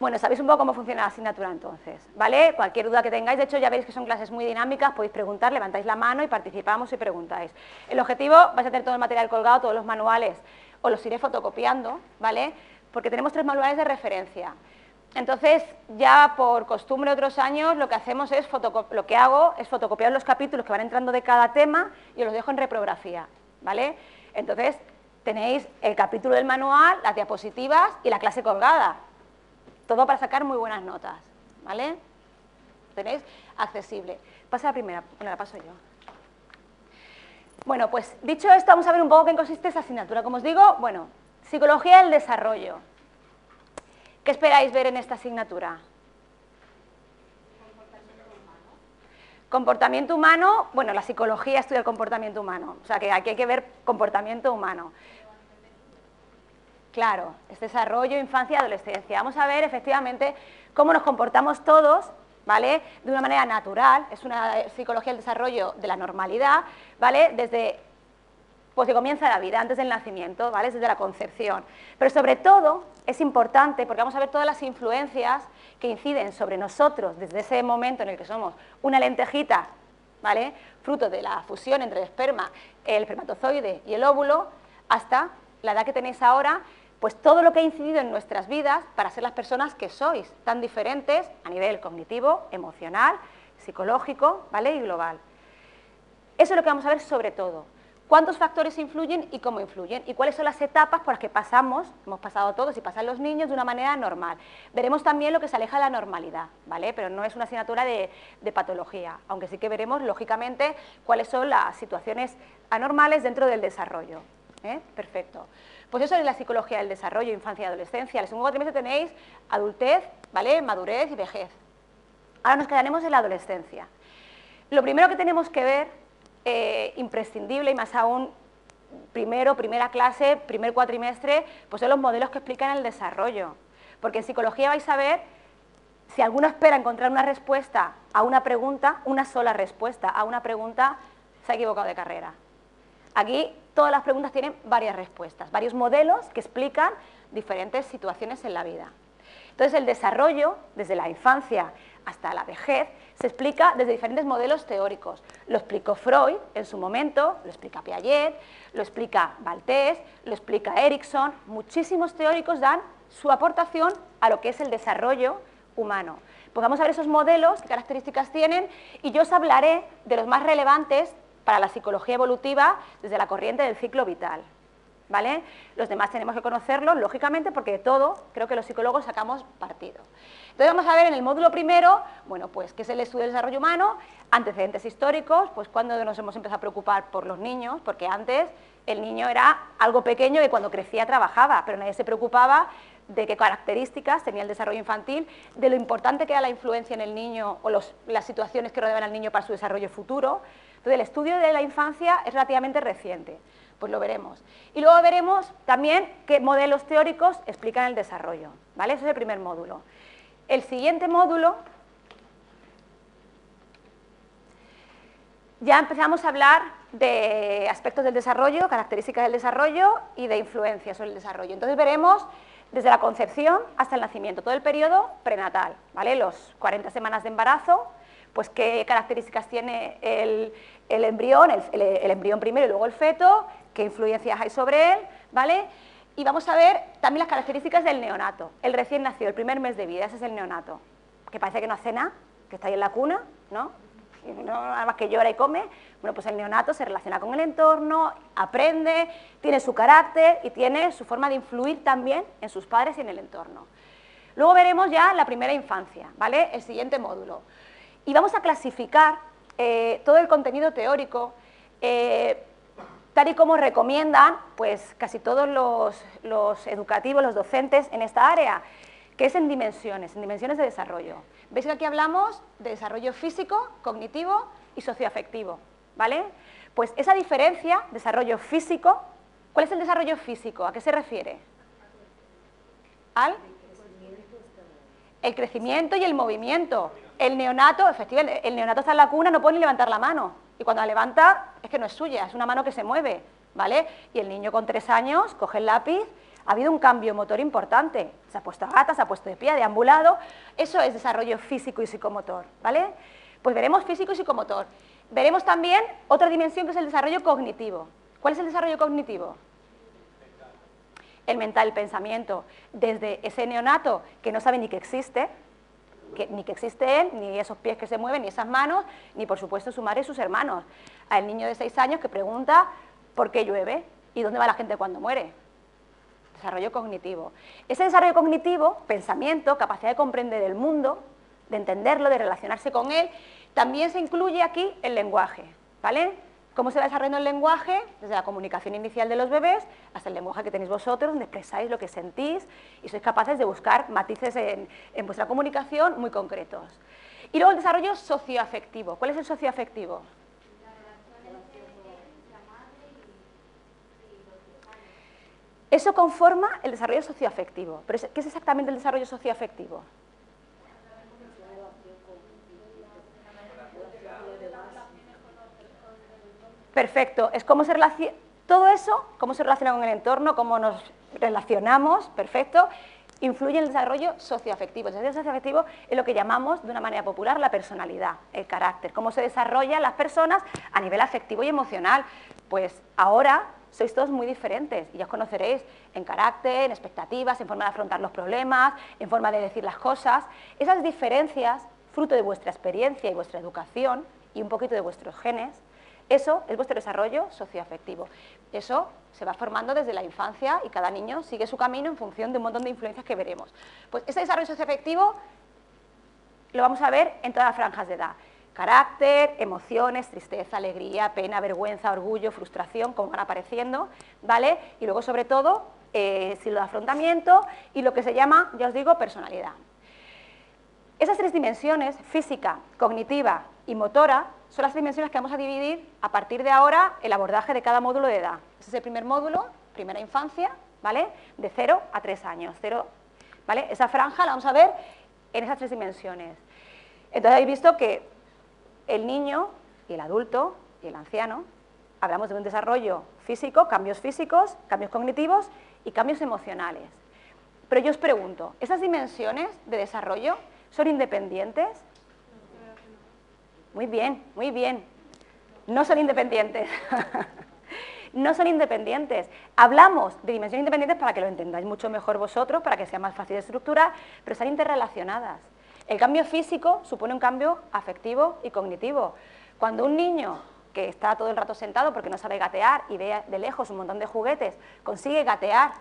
Bueno, sabéis un poco cómo funciona la asignatura entonces, ¿vale? Cualquier duda que tengáis, de hecho ya veis que son clases muy dinámicas, podéis preguntar, levantáis la mano y participamos y preguntáis. El objetivo, vais a tener todo el material colgado, todos los manuales, os los iré fotocopiando, ¿vale? Porque tenemos tres manuales de referencia. Entonces, ya por costumbre otros años, lo que hacemos es, lo que hago es fotocopiar los capítulos que van entrando de cada tema y os los dejo en reprografía, ¿vale? Entonces, tenéis el capítulo del manual, las diapositivas y la clase colgada. Todo para sacar muy buenas notas, ¿vale? Tenéis accesible. Pasa la primera, bueno, la paso yo. Bueno, pues dicho esto, vamos a ver un poco qué consiste esa asignatura. Como os digo, bueno, psicología del desarrollo. ¿Qué esperáis ver en esta asignatura? Comportamiento humano, bueno, la psicología estudia el comportamiento humano, o sea que aquí hay que ver comportamiento humano. Claro, es desarrollo, infancia y adolescencia. Vamos a ver efectivamente cómo nos comportamos todos, ¿vale? De una manera natural, es una psicología del desarrollo de la normalidad, ¿vale? Desde pues que comienza la vida, antes del nacimiento, ¿vale? Desde la concepción. Pero sobre todo es importante, porque vamos a ver todas las influencias que inciden sobre nosotros desde ese momento en el que somos una lentejita, ¿vale? Fruto de la fusión entre el esperma, el espermatozoide y el óvulo, hasta la edad que tenéis ahora, pues todo lo que ha incidido en nuestras vidas para ser las personas que sois, tan diferentes a nivel cognitivo, emocional, psicológico, ¿vale? Y global. Eso es lo que vamos a ver sobre todo cuántos factores influyen y cómo influyen y cuáles son las etapas por las que pasamos, hemos pasado todos y pasan los niños de una manera normal. Veremos también lo que se aleja de la normalidad, ¿vale? Pero no es una asignatura de, patología, aunque sí que veremos, lógicamente, cuáles son las situaciones anormales dentro del desarrollo. ¿eh? Perfecto. Pues eso es la psicología del desarrollo, infancia y adolescencia. En el segundo trimestre tenéis adultez, ¿vale? Madurez y vejez. Ahora nos quedaremos en la adolescencia. Lo primero que tenemos que ver eh, imprescindible y más aún primero, primera clase, primer cuatrimestre, pues son los modelos que explican el desarrollo. Porque en psicología vais a ver, si alguno espera encontrar una respuesta a una pregunta, una sola respuesta a una pregunta, se ha equivocado de carrera. Aquí todas las preguntas tienen varias respuestas, varios modelos que explican diferentes situaciones en la vida. Entonces el desarrollo, desde la infancia hasta la vejez, se explica desde diferentes modelos teóricos. Lo explicó Freud en su momento, lo explica Piaget, lo explica Valtés, lo explica Erickson. Muchísimos teóricos dan su aportación a lo que es el desarrollo humano. Pues vamos a ver esos modelos, qué características tienen, y yo os hablaré de los más relevantes para la psicología evolutiva desde la corriente del ciclo vital. ¿Vale? Los demás tenemos que conocerlos, lógicamente, porque de todo creo que los psicólogos sacamos partido. Entonces vamos a ver en el módulo primero, bueno, pues qué es el estudio del desarrollo humano, antecedentes históricos, pues cuando nos hemos empezado a preocupar por los niños, porque antes el niño era algo pequeño que cuando crecía trabajaba, pero nadie se preocupaba de qué características tenía el desarrollo infantil, de lo importante que era la influencia en el niño o las situaciones que rodeaban al niño para su desarrollo futuro. Entonces el estudio de la infancia es relativamente reciente, pues lo veremos. Y luego veremos también qué modelos teóricos explican el desarrollo, ¿vale? Ese es el primer módulo. El siguiente módulo ya empezamos a hablar de aspectos del desarrollo, características del desarrollo y de influencias sobre el desarrollo. Entonces veremos desde la concepción hasta el nacimiento, todo el periodo prenatal, ¿vale? Los 40 semanas de embarazo, pues qué características tiene el, embrión, el, embrión primero y luego el feto, qué influencias hay sobre él, ¿vale? Y vamos a ver también las características del neonato, el recién nacido, el primer mes de vida, ese es el neonato, que parece que no hace nada, que está ahí en la cuna, ¿no? nada más que llora y come, bueno, pues el neonato se relaciona con el entorno, aprende, tiene su carácter y tiene su forma de influir también en sus padres y en el entorno. Luego veremos ya la primera infancia, ¿vale? El siguiente módulo. Y vamos a clasificar eh, todo el contenido teórico eh, tal y como recomiendan pues, casi todos los, educativos, los docentes en esta área, que es en dimensiones, en dimensiones de desarrollo. Veis que aquí hablamos de desarrollo físico, cognitivo y socioafectivo, ¿vale? Pues esa diferencia, desarrollo físico, ¿cuál es el desarrollo físico? ¿A qué se refiere? Al el crecimiento y el movimiento. El neonato, efectivamente, el neonato está en la cuna, no puede ni levantar la mano. Y cuando la levanta, es que no es suya, es una mano que se mueve, ¿vale? Y el niño con tres años coge el lápiz, ha habido un cambio motor importante. Se ha puesto a gata, se ha puesto de pie, deambulado. Eso es desarrollo físico y psicomotor, ¿vale? Pues veremos físico y psicomotor. Veremos también otra dimensión que es el desarrollo cognitivo. ¿Cuál es el desarrollo cognitivo? El mental, el pensamiento. Desde ese neonato que no sabe ni que existe, ni que existe él, ni esos pies que se mueven, ni esas manos, ni por supuesto su madre y sus hermanos. Al niño de seis años que pregunta por qué llueve y dónde va la gente cuando muere. Desarrollo cognitivo. Ese desarrollo cognitivo, pensamiento, capacidad de comprender el mundo, de entenderlo, de relacionarse con él, también se incluye aquí el lenguaje, ¿vale? ¿Cómo se va desarrollando el lenguaje? Desde la comunicación inicial de los bebés hasta el lenguaje que tenéis vosotros, donde expresáis lo que sentís y sois capaces de buscar matices en, vuestra comunicación muy concretos. Y luego el desarrollo socioafectivo. ¿Cuál es el socioafectivo? Eso conforma el desarrollo socioafectivo. Pero ¿qué es exactamente el desarrollo socioafectivo? Perfecto, es cómo se relaciona, todo eso, cómo se relaciona con el entorno, cómo nos relacionamos, perfecto, influye en el desarrollo socioafectivo. El desarrollo socioafectivo es lo que llamamos, de una manera popular, la personalidad, el carácter, cómo se desarrollan las personas a nivel afectivo y emocional. Pues ahora sois todos muy diferentes y ya os conoceréis en carácter, en expectativas, en forma de afrontar los problemas, en forma de decir las cosas. Esas diferencias, fruto de vuestra experiencia y vuestra educación y un poquito de vuestros genes, eso es vuestro desarrollo socioafectivo. Eso se va formando desde la infancia y cada niño sigue su camino en función de un montón de influencias que veremos. Pues ese desarrollo socioafectivo lo vamos a ver en todas las franjas de edad. Carácter, emociones, tristeza, alegría, pena, vergüenza, orgullo, frustración, como van apareciendo, ¿vale? Y luego, sobre todo, eh, lo de afrontamiento y lo que se llama, ya os digo, personalidad. Esas tres dimensiones, física, cognitiva y motora, son las dimensiones que vamos a dividir a partir de ahora el abordaje de cada módulo de edad. Ese es el primer módulo, primera infancia, ¿vale? De 0 a 3 años. ¿vale? Esa franja la vamos a ver en esas tres dimensiones. Entonces habéis visto que el niño y el adulto y el anciano, hablamos de un desarrollo físico, cambios físicos, cambios cognitivos y cambios emocionales. Pero yo os pregunto, ¿esas dimensiones de desarrollo son independientes? Muy bien, muy bien. No son independientes. no son independientes. Hablamos de dimensiones independientes para que lo entendáis mucho mejor vosotros, para que sea más fácil de estructurar, pero están interrelacionadas. El cambio físico supone un cambio afectivo y cognitivo. Cuando un niño que está todo el rato sentado porque no sabe gatear y ve de lejos un montón de juguetes, consigue gatear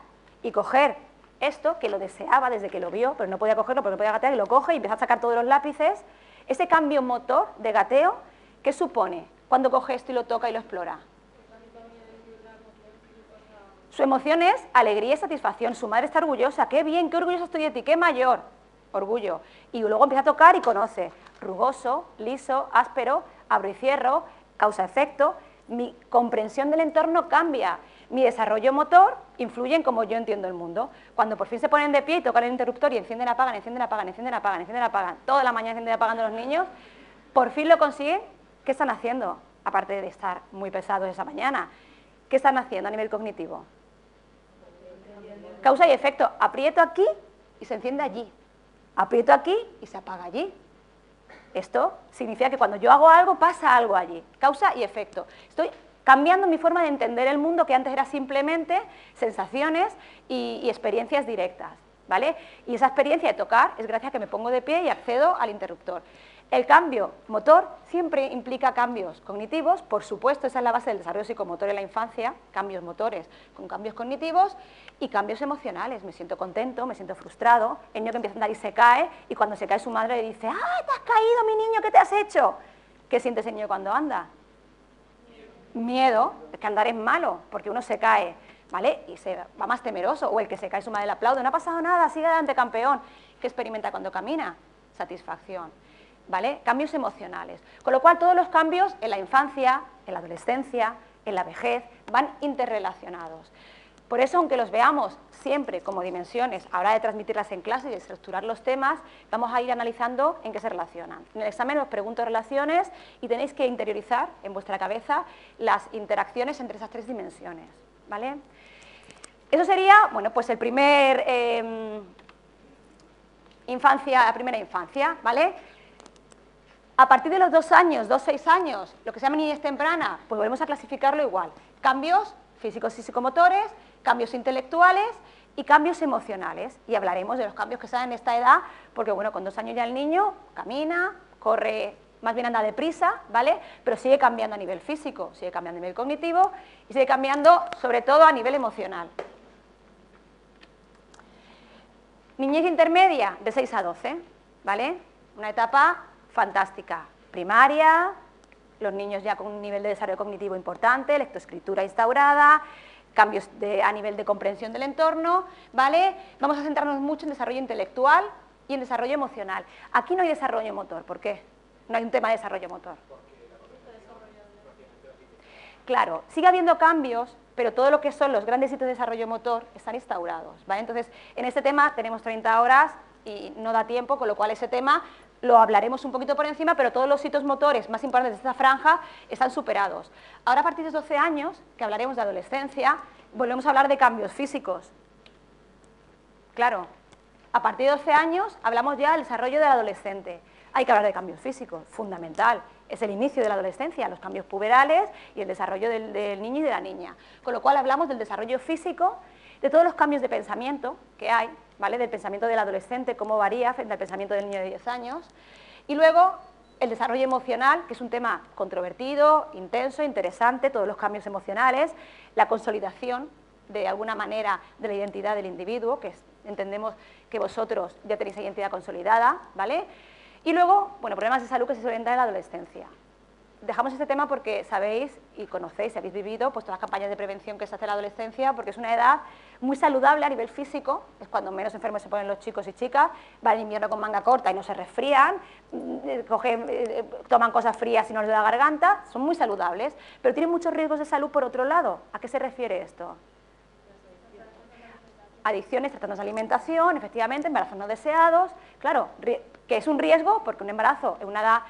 y coger esto que lo deseaba desde que lo vio, pero no podía cogerlo porque no podía gatear, y lo coge y empieza a sacar todos los lápices, ese cambio motor de gateo, ¿qué supone cuando coge esto y lo toca y lo explora? Su emoción es alegría y satisfacción. Su madre está orgullosa. Qué bien, qué orgullosa estoy de ti, qué mayor. Orgullo. Y luego empieza a tocar y conoce. Rugoso, liso, áspero, abro y cierro, causa-efecto. Mi comprensión del entorno cambia. Mi desarrollo motor influye en cómo yo entiendo el mundo. Cuando por fin se ponen de pie y tocan el interruptor y encienden, apagan, encienden, apagan, encienden, apagan, encienden, apagan, toda la mañana encienden, apagando los niños, por fin lo consiguen, ¿qué están haciendo? Aparte de estar muy pesados esa mañana, ¿qué están haciendo a nivel cognitivo? Causa y efecto. Aprieto aquí y se enciende allí. Aprieto aquí y se apaga allí. Esto significa que cuando yo hago algo, pasa algo allí. Causa y efecto. Estoy cambiando mi forma de entender el mundo que antes era simplemente sensaciones y, experiencias directas. ¿Vale? Y esa experiencia de tocar es gracias a que me pongo de pie y accedo al interruptor. El cambio motor siempre implica cambios cognitivos, por supuesto, esa es la base del desarrollo psicomotor en la infancia, cambios motores con cambios cognitivos y cambios emocionales. Me siento contento, me siento frustrado, el niño que empieza a andar y se cae y cuando se cae su madre le dice, ¡ah, te has caído mi niño, ¿qué te has hecho? ¿Qué siente ese niño cuando anda? Miedo, que andar es malo, porque uno se cae, ¿vale? Y se va más temeroso, o el que se cae su madre le aplaude, no ha pasado nada, sigue adelante campeón. ¿Qué experimenta cuando camina? Satisfacción, ¿vale? Cambios emocionales. Con lo cual todos los cambios en la infancia, en la adolescencia, en la vejez, van interrelacionados. Por eso, aunque los veamos siempre como dimensiones, a hora de transmitirlas en clase y de estructurar los temas, vamos a ir analizando en qué se relacionan. En el examen os pregunto relaciones y tenéis que interiorizar en vuestra cabeza las interacciones entre esas tres dimensiones. ¿vale? Eso sería, bueno, pues el primer em, infancia, la primera infancia, ¿vale? A partir de los dos años, dos, seis años, lo que se llama niñez temprana, pues volvemos a clasificarlo igual. Cambios físicos y psicomotores, cambios intelectuales y cambios emocionales. Y hablaremos de los cambios que se dan en esta edad, porque bueno, con dos años ya el niño camina, corre, más bien anda deprisa, ¿vale? Pero sigue cambiando a nivel físico, sigue cambiando a nivel cognitivo y sigue cambiando sobre todo a nivel emocional. Niñez intermedia, de 6 a 12, ¿vale? Una etapa fantástica. Primaria, los niños ya con un nivel de desarrollo cognitivo importante, lectoescritura instaurada, cambios a nivel de comprensión del entorno, ¿vale? Vamos a centrarnos mucho en desarrollo intelectual y en desarrollo emocional. Aquí no hay desarrollo motor, ¿por qué? No hay un tema de desarrollo motor. Claro, sigue habiendo cambios, pero todo lo que son los grandes hitos de desarrollo motor están instaurados. ¿vale? Entonces, en este tema tenemos 30 horas y no da tiempo, con lo cual ese tema lo hablaremos un poquito por encima, pero todos los hitos motores más importantes de esta franja están superados. Ahora, a partir de 12 años, que hablaremos de adolescencia, volvemos a hablar de cambios físicos. Claro, a partir de 12 años hablamos ya del desarrollo del adolescente. Hay que hablar de cambios físicos, fundamental es el inicio de la adolescencia, los cambios puberales y el desarrollo del, niño y de la niña. Con lo cual hablamos del desarrollo físico, de todos los cambios de pensamiento que hay, ¿vale? del pensamiento del adolescente, cómo varía frente al pensamiento del niño de 10 años, y luego el desarrollo emocional, que es un tema controvertido, intenso, interesante, todos los cambios emocionales, la consolidación de alguna manera de la identidad del individuo, que entendemos que vosotros ya tenéis identidad consolidada, ¿vale? Y luego, bueno, problemas de salud que se suelen dar en la adolescencia. Dejamos este tema porque sabéis y conocéis, habéis vivido pues, todas las campañas de prevención que se hace en la adolescencia, porque es una edad muy saludable a nivel físico, es cuando menos enfermos se ponen los chicos y chicas, van en invierno con manga corta y no se resfrían, mm, cogen, eh, toman cosas frías y no les da garganta, son muy saludables, pero tienen muchos riesgos de salud por otro lado. ¿A qué se refiere esto? Adicciones, trastornos de alimentación, efectivamente, embarazos no deseados, claro, que es un riesgo porque un embarazo en una edad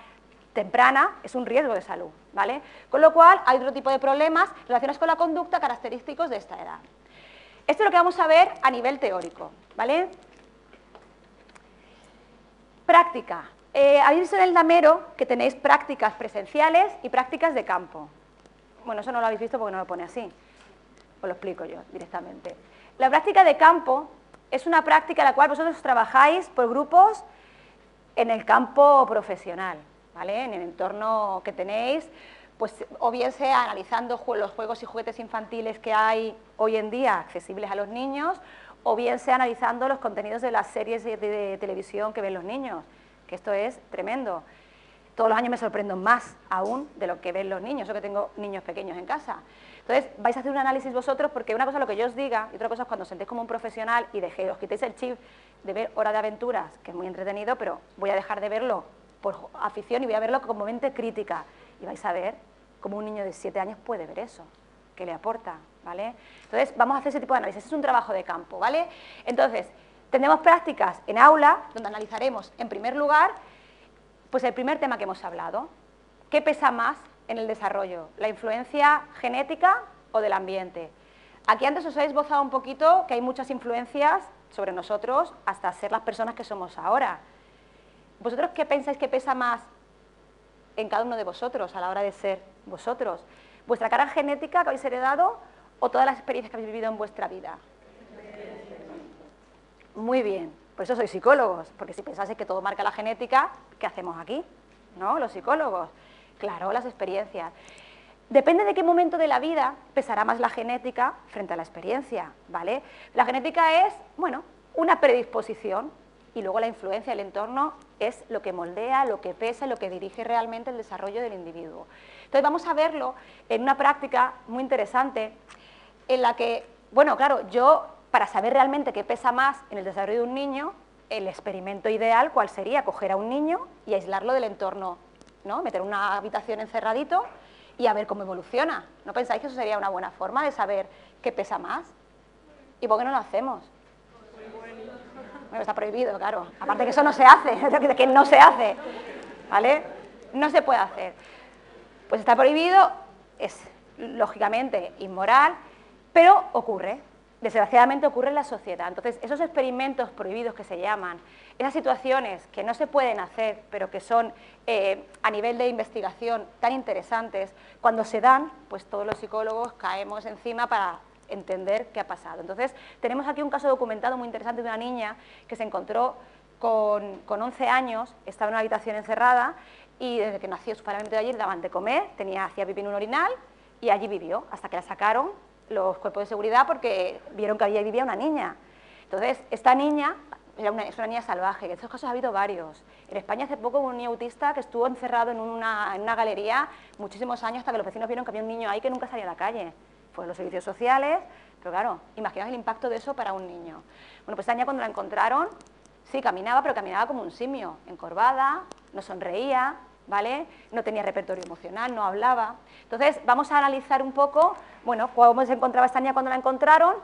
temprana es un riesgo de salud, ¿vale? Con lo cual hay otro tipo de problemas relacionados con la conducta característicos de esta edad. Esto es lo que vamos a ver a nivel teórico, ¿vale? Práctica. Eh, habéis visto en el damero que tenéis prácticas presenciales y prácticas de campo. Bueno, eso no lo habéis visto porque no lo pone así. Os lo explico yo directamente. La práctica de campo es una práctica en la cual vosotros trabajáis por grupos en el campo profesional, en el entorno que tenéis, pues o bien sea analizando los juegos y juguetes infantiles que hay hoy en día accesibles a los niños, o bien sea analizando los contenidos de las series de, televisión que ven los niños, que esto es tremendo. Todos los años me sorprendo más aún de lo que ven los niños, yo que tengo niños pequeños en casa. Entonces, vais a hacer un análisis vosotros porque una cosa es lo que yo os diga y otra cosa es cuando sentéis como un profesional y dejéis, os quitéis el chip de ver Hora de Aventuras, que es muy entretenido, pero voy a dejar de verlo por afición y voy a verlo como mente crítica. Y vais a ver cómo un niño de 7 años puede ver eso, que le aporta, ¿vale? Entonces, vamos a hacer ese tipo de análisis, es un trabajo de campo, ¿vale? Entonces, tendremos prácticas en aula, donde analizaremos, en primer lugar, pues el primer tema que hemos hablado, ¿qué pesa más en el desarrollo? ¿La influencia genética o del ambiente? Aquí antes os he esbozado un poquito que hay muchas influencias sobre nosotros hasta ser las personas que somos ahora. ¿Vosotros qué pensáis que pesa más en cada uno de vosotros a la hora de ser vosotros? ¿Vuestra cara genética que habéis heredado o todas las experiencias que habéis vivido en vuestra vida? Muy bien, por eso sois psicólogos, porque si pensáis que todo marca la genética, ¿qué hacemos aquí? ¿No? Los psicólogos. Claro, las experiencias. Depende de qué momento de la vida pesará más la genética frente a la experiencia, ¿vale? La genética es, bueno, una predisposición y luego la influencia del entorno es lo que moldea, lo que pesa, lo que dirige realmente el desarrollo del individuo. Entonces vamos a verlo en una práctica muy interesante en la que, bueno, claro, yo para saber realmente qué pesa más en el desarrollo de un niño, el experimento ideal, ¿cuál sería? Coger a un niño y aislarlo del entorno, ¿no? Meter una habitación encerradito y a ver cómo evoluciona. ¿No pensáis que eso sería una buena forma de saber qué pesa más? ¿Y por qué no lo hacemos? Bueno, está prohibido, claro. Aparte que eso no se hace, que no se hace, ¿vale? No se puede hacer. Pues está prohibido, es lógicamente inmoral, pero ocurre. desgraciadamente ocurre en la sociedad. Entonces, esos experimentos prohibidos que se llaman, esas situaciones que no se pueden hacer, pero que son eh, a nivel de investigación tan interesantes, cuando se dan, pues todos los psicólogos caemos encima para entender qué ha pasado. Entonces, tenemos aquí un caso documentado muy interesante de una niña que se encontró con, 11 años, estaba en una habitación encerrada y desde que nació su familia de allí le daban de comer, tenía, hacía pipí en un orinal y allí vivió, hasta que la sacaron los cuerpos de seguridad porque vieron que allí vivía una niña. Entonces, esta niña era una, es una niña salvaje, que estos casos ha habido varios. En España hace poco hubo un niño autista que estuvo encerrado en una, en una galería muchísimos años hasta que los vecinos vieron que había un niño ahí que nunca salía a la calle. Fueron los servicios sociales, pero claro, imaginaos el impacto de eso para un niño. Bueno, pues esta niña cuando la encontraron, sí, caminaba, pero caminaba como un simio, encorvada, no sonreía, ¿vale? No tenía repertorio emocional, no hablaba. Entonces, vamos a analizar un poco, bueno, cómo se encontraba esta cuando la encontraron.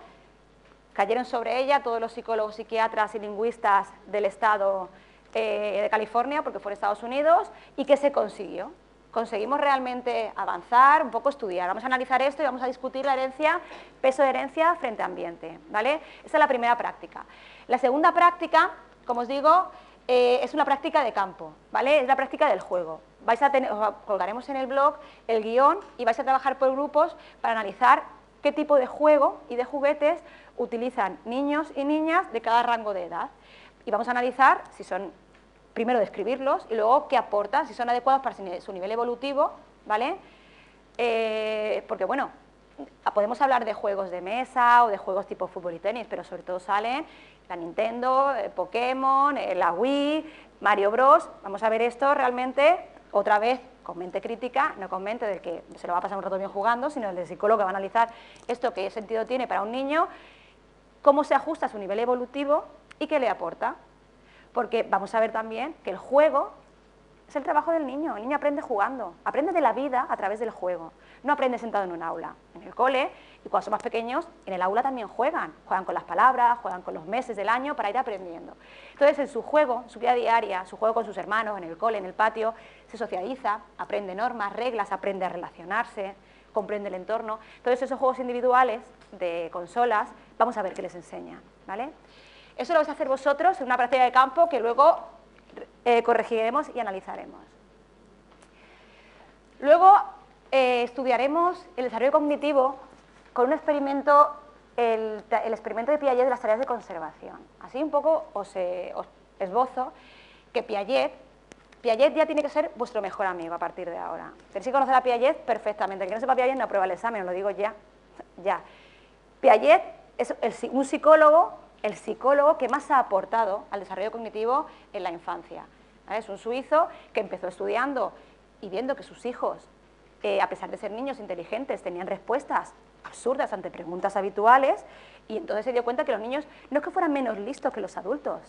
Cayeron sobre ella todos los psicólogos, psiquiatras y lingüistas del estado eh, de California, porque fue en Estados Unidos, y qué se consiguió. Conseguimos realmente avanzar, un poco estudiar. Vamos a analizar esto y vamos a discutir la herencia, peso de herencia frente a ambiente, ¿vale? Esa es la primera práctica. La segunda práctica, como os digo, eh, es una práctica de campo, ¿vale? Es la práctica del juego. Vais a tener, os colgaremos en el blog el guion y vais a trabajar por grupos para analizar qué tipo de juego y de juguetes utilizan niños y niñas de cada rango de edad. Y vamos a analizar si son, primero describirlos y luego qué aportan, si son adecuados para su nivel evolutivo, ¿vale? Eh, porque bueno, podemos hablar de juegos de mesa o de juegos tipo fútbol y tenis, pero sobre todo salen la Nintendo, eh, Pokémon, eh, la Wii, Mario Bros. Vamos a ver esto realmente otra vez con mente crítica, no con mente del que se lo va a pasar un rato bien jugando, sino el del psicólogo que va a analizar esto, qué sentido tiene para un niño, cómo se ajusta a su nivel evolutivo y qué le aporta. Porque vamos a ver también que el juego es el trabajo del niño, el niño aprende jugando, aprende de la vida a través del juego, no aprende sentado en un aula. En el cole y cuando son más pequeños, en el aula también juegan, juegan con las palabras, juegan con los meses del año para ir aprendiendo. Entonces, en su juego, su vida diaria, su juego con sus hermanos, en el cole, en el patio, se socializa, aprende normas, reglas, aprende a relacionarse, comprende el entorno. Entonces, esos juegos individuales de consolas, vamos a ver qué les enseñan, ¿vale? Eso lo vais a hacer vosotros en una práctica de campo que luego eh, corregiremos y analizaremos. Luego eh, estudiaremos el desarrollo cognitivo con un experimento, el, experimento de Piaget de las tareas de conservación. Así un poco os, esbozo que Piaget, Piaget ya tiene que ser vuestro mejor amigo a partir de ahora. Tenéis que conocer a Piaget perfectamente. El que no sepa Piaget no aprueba el examen, os lo digo ya. ya. Piaget es un psicólogo, el psicólogo que más ha aportado al desarrollo cognitivo en la infancia. Es un suizo que empezó estudiando y viendo que sus hijos, eh, a pesar de ser niños inteligentes, tenían respuestas absurdas ante preguntas habituales y entonces se dio cuenta que los niños no es que fueran menos listos que los adultos,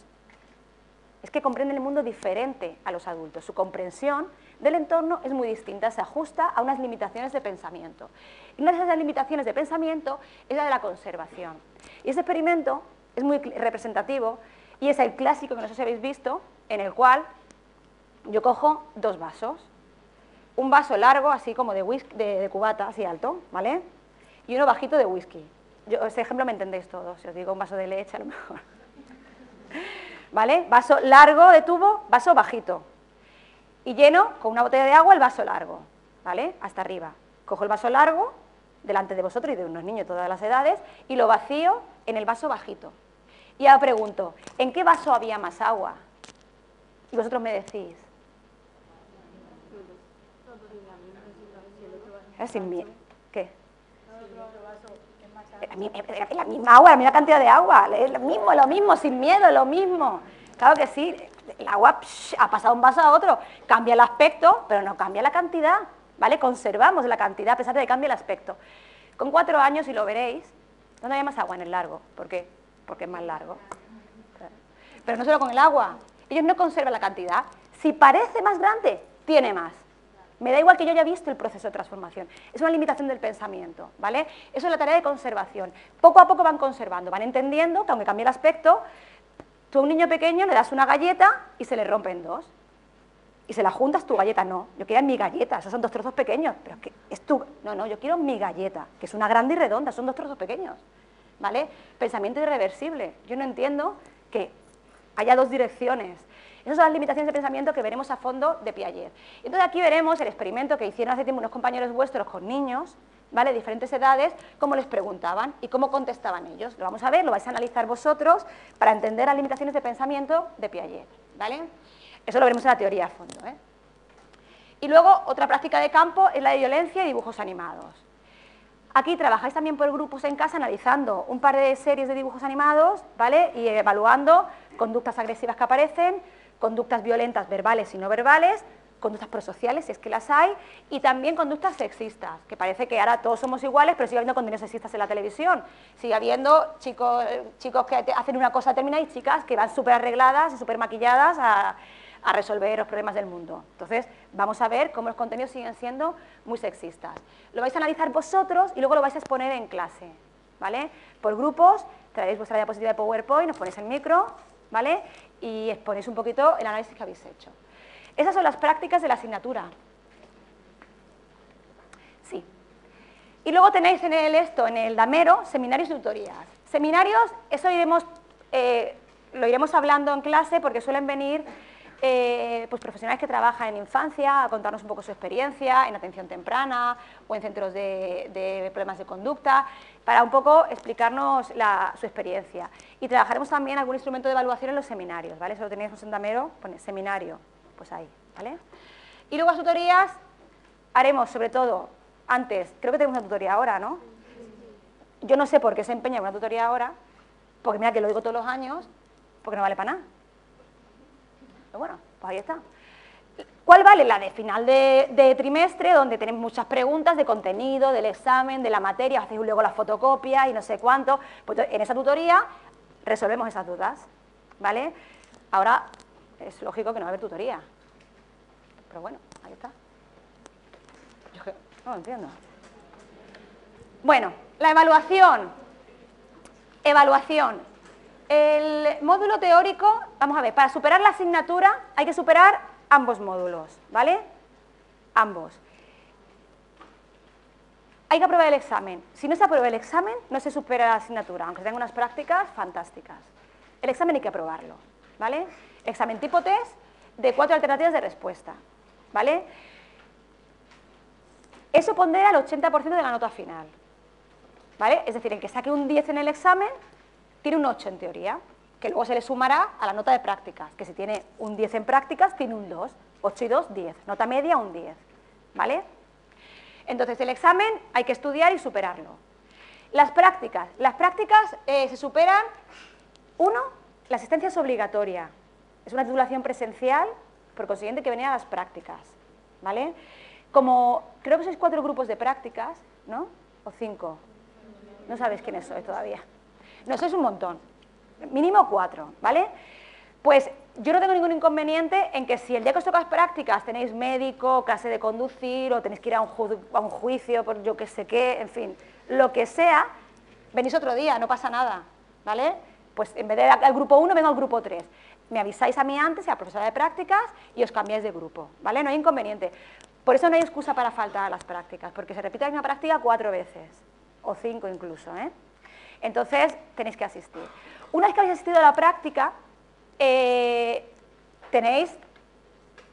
es que comprenden el mundo diferente a los adultos. Su comprensión del entorno es muy distinta, se ajusta a unas limitaciones de pensamiento. Y una de esas limitaciones de pensamiento es la de la conservación. Y ese experimento es muy representativo y es el clásico que no sé si habéis visto, en el cual yo cojo dos vasos, un vaso largo, así como de, cubata, así alto, ¿vale? y uno bajito de whisky. Yo, ese ejemplo me entendéis todos, si os digo un vaso de leche a lo mejor. ¿Vale? Vaso largo de tubo, vaso bajito. Y lleno con una botella de agua el vaso largo, ¿vale? Hasta arriba. Cojo el vaso largo delante de vosotros y de unos niños de todas las edades y lo vacío en el vaso bajito. Y ahora pregunto, ¿en qué vaso había más agua? Y vosotros me decís. Sin miedo. la, misma agua, la misma cantidad de agua, es lo mismo, lo mismo, sin miedo, lo mismo. Claro que sí, el agua ha pasado un vaso a otro, cambia el aspecto, pero no cambia la cantidad, ¿vale? Conservamos la cantidad a pesar de que cambie el aspecto. Con cuatro años, y lo veréis, ¿dónde hay más agua? En el largo. ¿Por qué? Porque es más largo. Pero no solo con el agua, ellos no conservan la cantidad. Si parece más grande, tiene más. Me da igual que yo haya visto el proceso de transformación. Es una limitación del pensamiento, ¿vale? Eso es la tarea de conservación. Poco a poco van conservando, van entendiendo que aunque cambie el aspecto, tú a un niño pequeño le das una galleta y se le rompe en dos. Y se la juntas tu galleta, no. Yo quiero mi galleta, esos son dos trozos pequeños, pero es que es tu... No, no, yo quiero mi galleta, que es una grande y redonda, son dos trozos pequeños. ¿Vale? Pensamiento irreversible. Yo no entiendo que haya dos direcciones. Esas son las limitaciones de pensamiento que veremos a fondo de Piaget. Entonces aquí veremos el experimento que hicieron hace tiempo unos compañeros vuestros con niños, ¿vale? De diferentes edades, cómo les preguntaban y cómo contestaban ellos. Lo vamos a ver, lo vais a analizar vosotros para entender las limitaciones de pensamiento de Piaget, ¿vale? Eso lo veremos en la teoría a fondo, ¿eh? Y luego, otra práctica de campo es la de violencia y dibujos animados. Aquí trabajáis también por grupos en casa analizando un par de series de dibujos animados, ¿vale? Y evaluando conductas agresivas que aparecen, conductas violentas verbales y no verbales, conductas prosociales, si es que las hay, y también conductas sexistas, que parece que ahora todos somos iguales, pero sigue habiendo contenidos sexistas en la televisión. Sigue habiendo chicos, chicos que hacen una cosa determinada y chicas que van súper arregladas y súper maquilladas a, a resolver los problemas del mundo. Entonces, vamos a ver cómo los contenidos siguen siendo muy sexistas. Lo vais a analizar vosotros y luego lo vais a exponer en clase, ¿vale? Por grupos, traéis vuestra diapositiva de PowerPoint, os ponéis el micro, ¿vale? Y exponéis un poquito el análisis que habéis hecho. Esas son las prácticas de la asignatura. Sí. Y luego tenéis en el esto, en el damero, seminarios y tutorías. Seminarios, eso iremos, eh, lo iremos hablando en clase porque suelen venir eh, pues profesionales que trabajan en infancia a contarnos un poco su experiencia en atención temprana o en centros de, problemas de conducta, para un poco explicarnos su experiencia. Y trabajaremos también algún instrumento de evaluación en los seminarios, ¿vale? Si lo tenéis en Damero, pone seminario, pues ahí, ¿vale? Y luego las tutorías haremos sobre todo, antes, creo que tenemos una tutoría ahora, ¿no? Yo no sé por qué se empeña en una tutoría ahora, porque mira que lo digo todos los años, porque no vale para nada bueno, pues ahí está. ¿Cuál vale? La de final de, trimestre, donde tenemos muchas preguntas de contenido, del examen, de la materia, hacéis luego la fotocopia y no sé cuánto. Pues en esa tutoría resolvemos esas dudas, ¿vale? Ahora es lógico que no va a haber tutoría. Pero bueno, ahí está. No lo entiendo. Bueno, la evaluación. Evaluación. El módulo teórico, vamos a ver, para superar la asignatura hay que superar ambos módulos, ¿vale? Ambos. Hay que aprobar el examen. Si no se aprueba el examen, no se supera la asignatura, aunque tenga unas prácticas fantásticas. El examen hay que aprobarlo, ¿vale? Examen tipo test de cuatro alternativas de respuesta, ¿vale? Eso pondera el 80% de la nota final, ¿vale? Es decir, el que saque un 10 en el examen tiene un 8 en teoría, que luego se le sumará a la nota de prácticas, que si tiene un 10 en prácticas, tiene un 2, 8 y 2, 10, nota media un 10, ¿vale? Entonces el examen hay que estudiar y superarlo. Las prácticas, las prácticas eh, se superan, uno, la asistencia es obligatoria, es una titulación presencial, por consiguiente que venía a las prácticas, ¿vale? Como creo que sois cuatro grupos de prácticas, ¿no? O cinco, no sabéis quiénes sois todavía. No, sois un montón, mínimo cuatro, ¿vale? Pues yo no tengo ningún inconveniente en que si el día que os tocas prácticas tenéis médico, clase de conducir o tenéis que ir a un, a un juicio por yo que sé qué, en fin, lo que sea, venís otro día, no pasa nada, ¿vale? Pues en vez de al grupo 1 vengo al grupo 3. Me avisáis a mí antes, a la profesora de prácticas, y os cambiáis de grupo, ¿vale? No hay inconveniente. Por eso no hay excusa para faltar a las prácticas, porque se repite la misma práctica cuatro veces, o cinco incluso, ¿eh? Entonces, tenéis que asistir. Una vez que habéis asistido a la práctica, eh, tenéis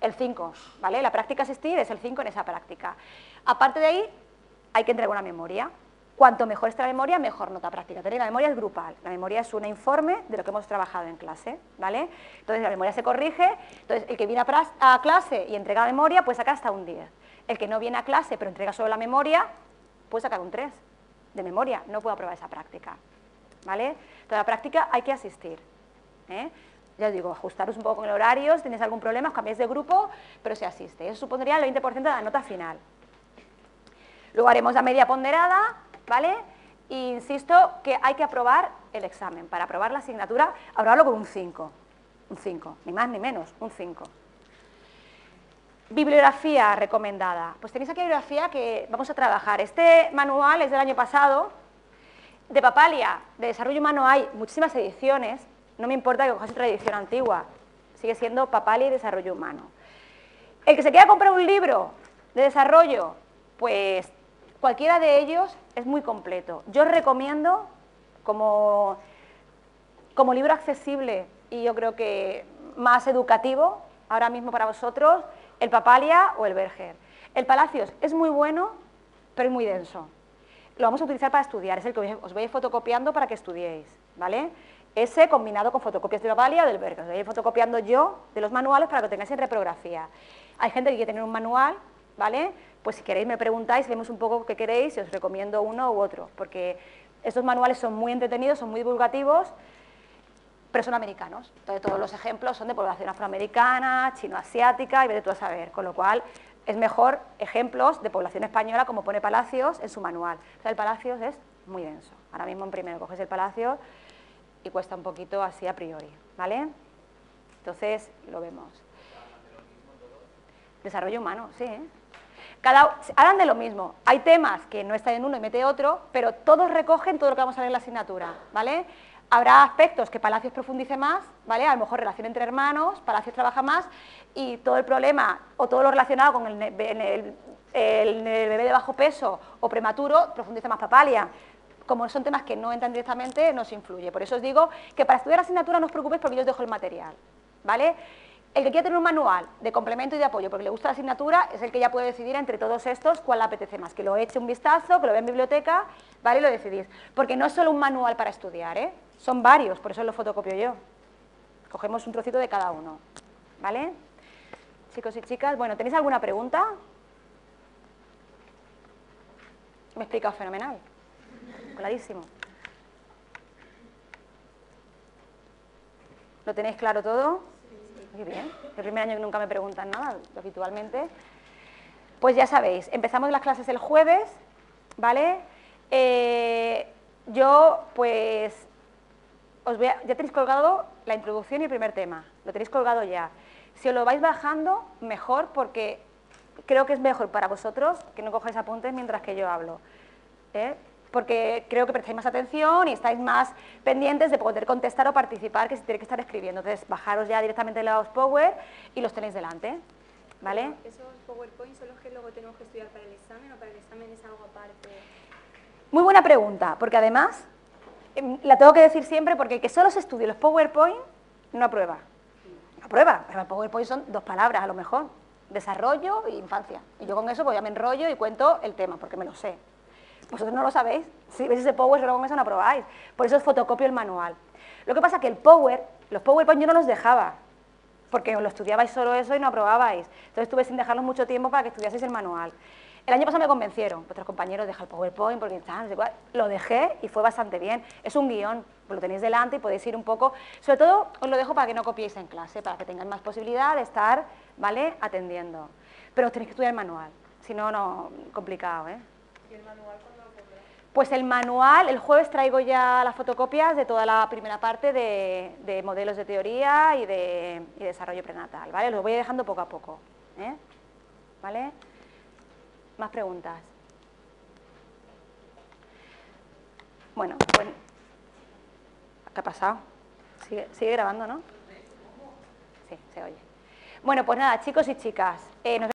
el 5, ¿vale? La práctica asistir es el 5 en esa práctica. Aparte de ahí, hay que entregar una memoria. Cuanto mejor esté la memoria, mejor nota práctica. Tenéis la memoria es grupal. La memoria es un informe de lo que hemos trabajado en clase, ¿vale? Entonces la memoria se corrige. Entonces el que viene a, a clase y entrega la memoria puede sacar hasta un 10. El que no viene a clase pero entrega solo la memoria puede sacar un 3 de memoria, no puedo aprobar esa práctica. ¿Vale? Toda la práctica hay que asistir. ¿eh? Ya os digo, ajustaros un poco con el horario, si tenéis algún problema, os cambiáis de grupo, pero se asiste. Eso supondría el 20% de la nota final. Luego haremos la media ponderada, ¿vale? E insisto que hay que aprobar el examen. Para aprobar la asignatura, aprobarlo con un 5. Un 5, ni más ni menos, un 5. Bibliografía recomendada. Pues tenéis aquí la bibliografía que vamos a trabajar. Este manual es del año pasado. De Papalia, de desarrollo humano, hay muchísimas ediciones. No me importa que cojáis otra edición antigua. Sigue siendo Papalia y desarrollo humano. El que se quiera comprar un libro de desarrollo, pues cualquiera de ellos es muy completo. Yo recomiendo como, como libro accesible y yo creo que más educativo ahora mismo para vosotros, el Papalia o el Berger. El Palacios es muy bueno, pero es muy denso. Lo vamos a utilizar para estudiar, es el que os voy fotocopiando para que estudiéis, ¿vale? Ese combinado con fotocopias de Papalia o del Berger. Os voy fotocopiando yo de los manuales para que lo tengáis en reprografía. Hay gente que quiere tener un manual, ¿vale? Pues si queréis me preguntáis, vemos un poco qué queréis y os recomiendo uno u otro, porque estos manuales son muy entretenidos, son muy divulgativos, pero son americanos. Entonces todos los ejemplos son de población afroamericana, chino-asiática y de todo a saber, con lo cual es mejor ejemplos de población española como pone Palacios en su manual. O sea, el Palacios es muy denso. Ahora mismo en primero coges el Palacio y cuesta un poquito así a priori, ¿vale? Entonces lo vemos. Desarrollo humano, sí. ¿eh? Cada, hablan de lo mismo. Hay temas que no están en uno y mete otro, pero todos recogen todo lo que vamos a ver en la asignatura, ¿vale? Habrá aspectos que Palacios profundice más, ¿vale? A lo mejor relación entre hermanos, Palacios trabaja más y todo el problema o todo lo relacionado con el, bebé de bajo peso o prematuro profundiza más Papalia. Como son temas que no entran directamente, nos influye. Por eso os digo que para estudiar asignatura no os preocupéis porque yo os dejo el material, ¿vale? El que quiera tener un manual de complemento y de apoyo porque le gusta la asignatura es el que ya puede decidir entre todos estos cuál le apetece más, que lo eche un vistazo, que lo vea en biblioteca, ¿vale? Y lo decidís. Porque no es solo un manual para estudiar, ¿eh? Son varios, por eso lo fotocopio yo. Cogemos un trocito de cada uno, ¿vale? Chicos y chicas, bueno, ¿tenéis alguna pregunta? Me he explicado fenomenal. Clarísimo. ¿Lo tenéis claro todo? Muy bien. El primer año que nunca me preguntan nada, habitualmente. Pues ya sabéis, empezamos las clases el jueves, ¿vale? Eh, yo, pues, os voy ya tenéis colgado la introducción y el primer tema, lo tenéis colgado ya. Si os lo vais bajando, mejor, porque creo que es mejor para vosotros que no cojáis apuntes mientras que yo hablo. ¿eh? Porque creo que prestáis más atención y estáis más pendientes de poder contestar o participar que si tenéis que estar escribiendo. Entonces, bajaros ya directamente los Power y los tenéis delante. ¿Vale? ¿Esos PowerPoint son los que luego tenemos que estudiar para el examen o para el examen es algo aparte? Muy buena pregunta, porque además, em, la tengo que decir siempre, porque el que solo se estudie los PowerPoint no aprueba. No aprueba, pero el PowerPoint son dos palabras a lo mejor, desarrollo e infancia. Y yo con eso pues ya me enrollo y cuento el tema, porque me lo sé. Vosotros no lo sabéis. Si veis ese Power, luego con eso no aprobáis. Por eso os fotocopio el manual. Lo que pasa es que el Power, los PowerPoint yo no los dejaba, porque lo estudiabais solo eso y no aprobabais. Entonces estuve sin dejarlos mucho tiempo para que estudiaseis el manual. El año pasado me convencieron, vuestros compañeros, deja el PowerPoint porque está, Lo dejé y fue bastante bien. Es un guion, lo tenéis delante y podéis ir un poco. Sobre todo os lo dejo para que no copiéis en clase, para que tengáis más posibilidad de estar, ¿vale? Atendiendo. Pero tenéis que estudiar el manual, si no, no, complicado, ¿eh? ¿Y el manual pues el manual, el jueves traigo ya las fotocopias de toda la primera parte de, modelos de teoría y de desarrollo prenatal, ¿vale? Lo voy dejando poco a poco, ¿eh? ¿Vale? ¿Más preguntas? Bueno, pues... ¿Qué ha pasado? Sigue, grabando, ¿no? Sí, se oye. Bueno, pues nada, chicos y chicas, eh,